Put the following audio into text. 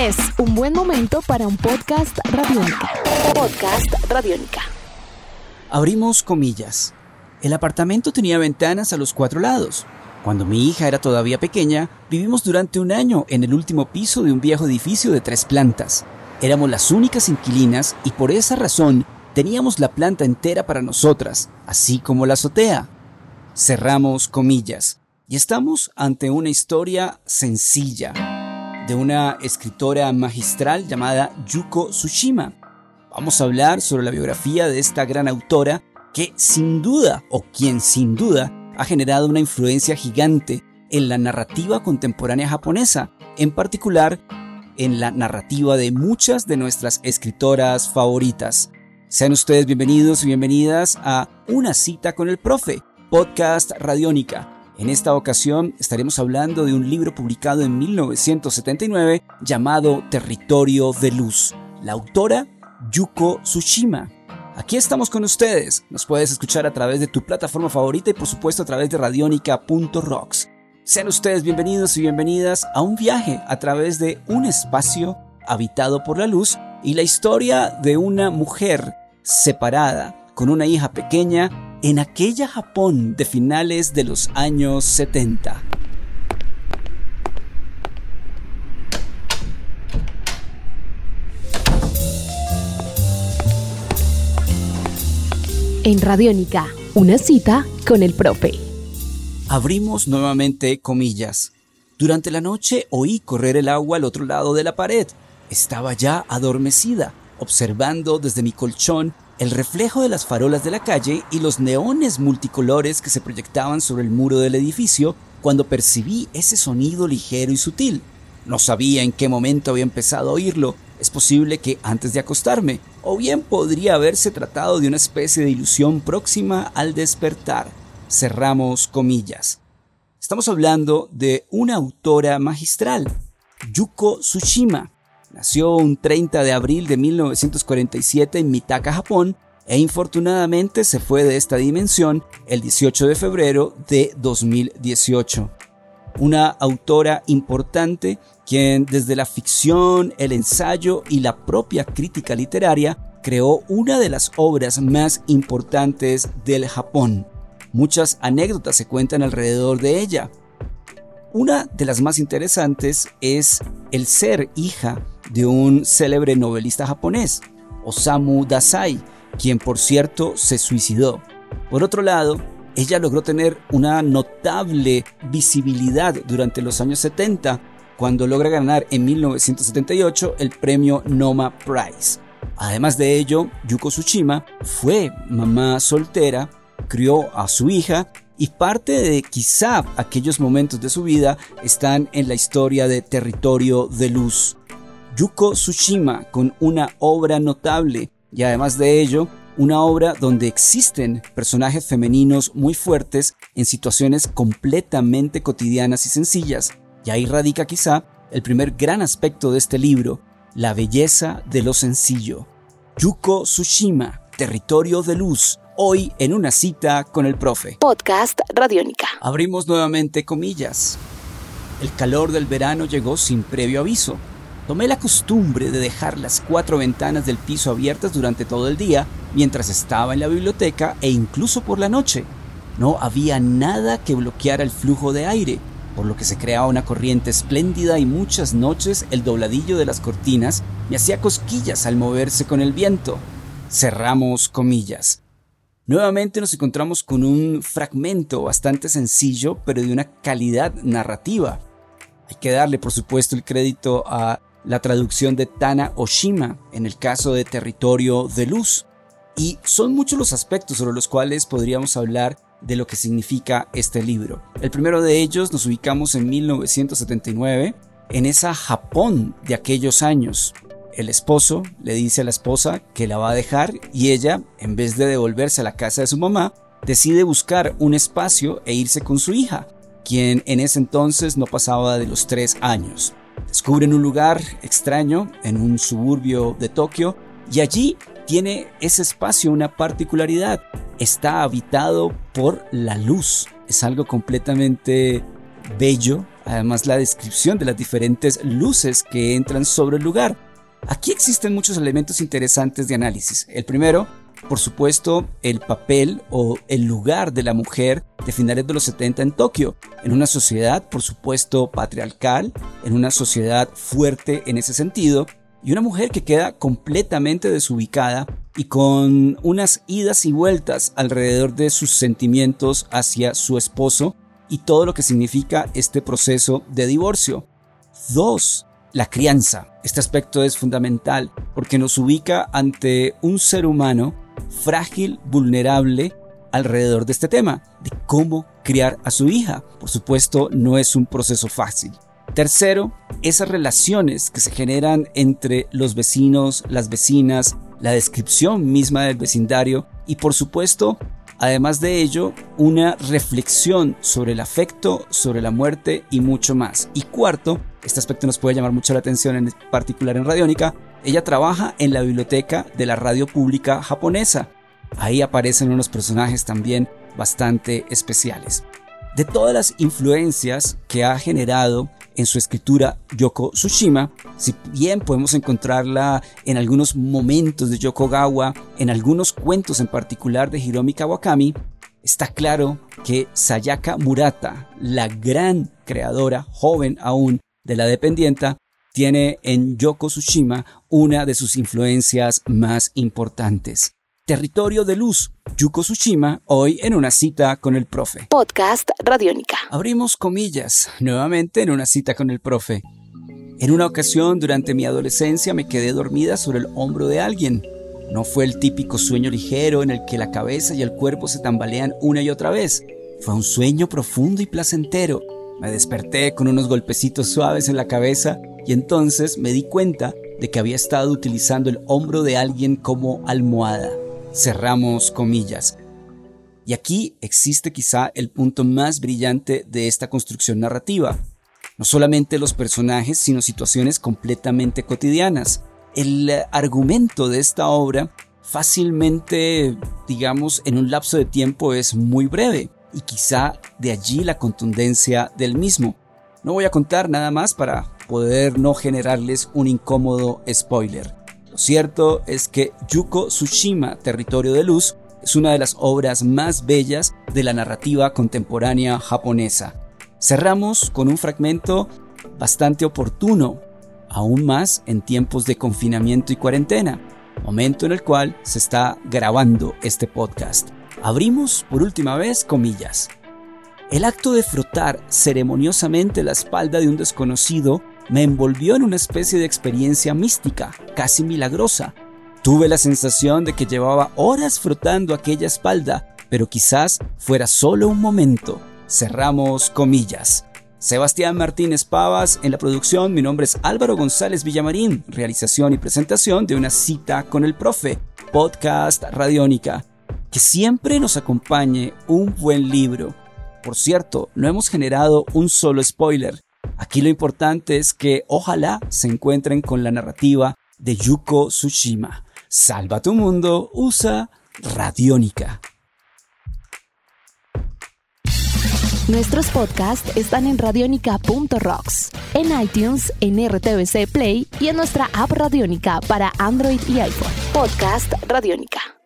Es un buen momento para un podcast radiónica. Podcast radiónica. Abrimos comillas. El apartamento tenía ventanas a los cuatro lados. Cuando mi hija era todavía pequeña, vivimos durante un año en el último piso de un viejo edificio de tres plantas. Éramos las únicas inquilinas y por esa razón teníamos la planta entera para nosotras, así como la azotea. Cerramos comillas. Y estamos ante una historia sencilla de una escritora magistral llamada Yuko Tsushima. Vamos a hablar sobre la biografía de esta gran autora que sin duda, o quien sin duda, ha generado una influencia gigante en la narrativa contemporánea japonesa, en particular en la narrativa de muchas de nuestras escritoras favoritas. Sean ustedes bienvenidos y bienvenidas a Una cita con el profe, podcast Radiónica. En esta ocasión estaremos hablando de un libro publicado en 1979 llamado Territorio de Luz. La autora Yuko Tsushima. Aquí estamos con ustedes. Nos puedes escuchar a través de tu plataforma favorita y por supuesto a través de radionica.rocks. Sean ustedes bienvenidos y bienvenidas a un viaje a través de un espacio habitado por la luz y la historia de una mujer separada con una hija pequeña en aquella Japón de finales de los años 70. En Radiónica, una cita con el profe. Abrimos nuevamente comillas. Durante la noche oí correr el agua al otro lado de la pared. Estaba ya adormecida, observando desde mi colchón el reflejo de las farolas de la calle y los neones multicolores que se proyectaban sobre el muro del edificio cuando percibí ese sonido ligero y sutil. No sabía en qué momento había empezado a oírlo, es posible que antes de acostarme, o bien podría haberse tratado de una especie de ilusión próxima al despertar. Cerramos comillas. Estamos hablando de una autora magistral, Yuko Tsushima. Nació un 30 de abril de 1947 en Mitaka, Japón, e infortunadamente se fue de esta dimensión el 18 de febrero de 2018 una autora importante quien desde la ficción, el ensayo y la propia crítica literaria creó una de las obras más importantes del Japón. Muchas anécdotas se cuentan alrededor de ella. Una de las más interesantes es el ser hija de un célebre novelista japonés, Osamu Dazai, quien por cierto se suicidó. Por otro lado, ella logró tener una notable visibilidad durante los años 70 cuando logra ganar en 1978 el premio Noma Prize. Además de ello, Yuko Tsushima fue mamá soltera, crió a su hija y parte de quizá aquellos momentos de su vida están en la historia de Territorio de Luz. Yuko Tsushima con una obra notable y además de ello una obra donde existen personajes femeninos muy fuertes en situaciones completamente cotidianas y sencillas. Y ahí radica quizá el primer gran aspecto de este libro, la belleza de lo sencillo. Yuko Tsushima, Territorio de Luz, hoy en una cita con el profe. Podcast Radiónica. Abrimos nuevamente comillas. El calor del verano llegó sin previo aviso. Tomé la costumbre de dejar las cuatro ventanas del piso abiertas durante todo el día mientras estaba en la biblioteca e incluso por la noche. No había nada que bloqueara el flujo de aire, por lo que se creaba una corriente espléndida y muchas noches el dobladillo de las cortinas me hacía cosquillas al moverse con el viento. Cerramos comillas. Nuevamente nos encontramos con un fragmento bastante sencillo, pero de una calidad narrativa. Hay que darle, por supuesto, el crédito a la traducción de Tana Oshima en el caso de Territorio de Luz. Y son muchos los aspectos sobre los cuales podríamos hablar de lo que significa este libro. El primero de ellos nos ubicamos en 1979, en esa Japón de aquellos años. El esposo le dice a la esposa que la va a dejar y ella, en vez de devolverse a la casa de su mamá, decide buscar un espacio e irse con su hija, quien en ese entonces no pasaba de los tres años. Descubren un lugar extraño en un suburbio de Tokio y allí tiene ese espacio una particularidad. Está habitado por la luz. Es algo completamente bello, además la descripción de las diferentes luces que entran sobre el lugar. Aquí existen muchos elementos interesantes de análisis. El primero, por supuesto, el papel o el lugar de la mujer de finales de los 70 en Tokio, en una sociedad, por supuesto, patriarcal, en una sociedad fuerte en ese sentido, y una mujer que queda completamente desubicada y con unas idas y vueltas alrededor de sus sentimientos hacia su esposo y todo lo que significa este proceso de divorcio. Dos, la crianza. Este aspecto es fundamental porque nos ubica ante un ser humano frágil, vulnerable alrededor de este tema, de cómo criar a su hija. Por supuesto, no es un proceso fácil. Tercero, esas relaciones que se generan entre los vecinos, las vecinas, la descripción misma del vecindario y por supuesto, además de ello, una reflexión sobre el afecto, sobre la muerte y mucho más. Y cuarto, este aspecto nos puede llamar mucho la atención en particular en Radiónica, ella trabaja en la biblioteca de la radio pública japonesa. Ahí aparecen unos personajes también bastante especiales. De todas las influencias que ha generado en su escritura Yoko Tsushima, si bien podemos encontrarla en algunos momentos de Yokogawa, en algunos cuentos en particular de Hiromi Kawakami, está claro que Sayaka Murata, la gran creadora, joven aún, de la dependienta, tiene en Yoko Tsushima una de sus influencias más importantes. Territorio de Luz, Yuko Tsushima, hoy en una cita con el profe. Podcast Radiónica. Abrimos comillas, nuevamente en una cita con el profe. En una ocasión durante mi adolescencia me quedé dormida sobre el hombro de alguien. No fue el típico sueño ligero en el que la cabeza y el cuerpo se tambalean una y otra vez. Fue un sueño profundo y placentero. Me desperté con unos golpecitos suaves en la cabeza y entonces me di cuenta de que había estado utilizando el hombro de alguien como almohada. Cerramos comillas. Y aquí existe quizá el punto más brillante de esta construcción narrativa. No solamente los personajes, sino situaciones completamente cotidianas. El argumento de esta obra fácilmente, digamos, en un lapso de tiempo es muy breve y quizá de allí la contundencia del mismo. No voy a contar nada más para poder no generarles un incómodo spoiler. Lo cierto es que Yuko Tsushima, Territorio de Luz, es una de las obras más bellas de la narrativa contemporánea japonesa. Cerramos con un fragmento bastante oportuno, aún más en tiempos de confinamiento y cuarentena, momento en el cual se está grabando este podcast. Abrimos por última vez comillas. El acto de frotar ceremoniosamente la espalda de un desconocido me envolvió en una especie de experiencia mística, casi milagrosa. Tuve la sensación de que llevaba horas frotando aquella espalda, pero quizás fuera solo un momento. Cerramos comillas. Sebastián Martínez Pavas en la producción, mi nombre es Álvaro González Villamarín, realización y presentación de una cita con el profe, podcast Radiónica. Que siempre nos acompañe un buen libro. Por cierto, no hemos generado un solo spoiler. Aquí lo importante es que ojalá se encuentren con la narrativa de Yuko Tsushima. Salva tu mundo, usa Radiónica. Nuestros podcasts están en radionica.rocks, en iTunes, en RTVC Play y en nuestra app Radiónica para Android y iPhone. Podcast Radiónica.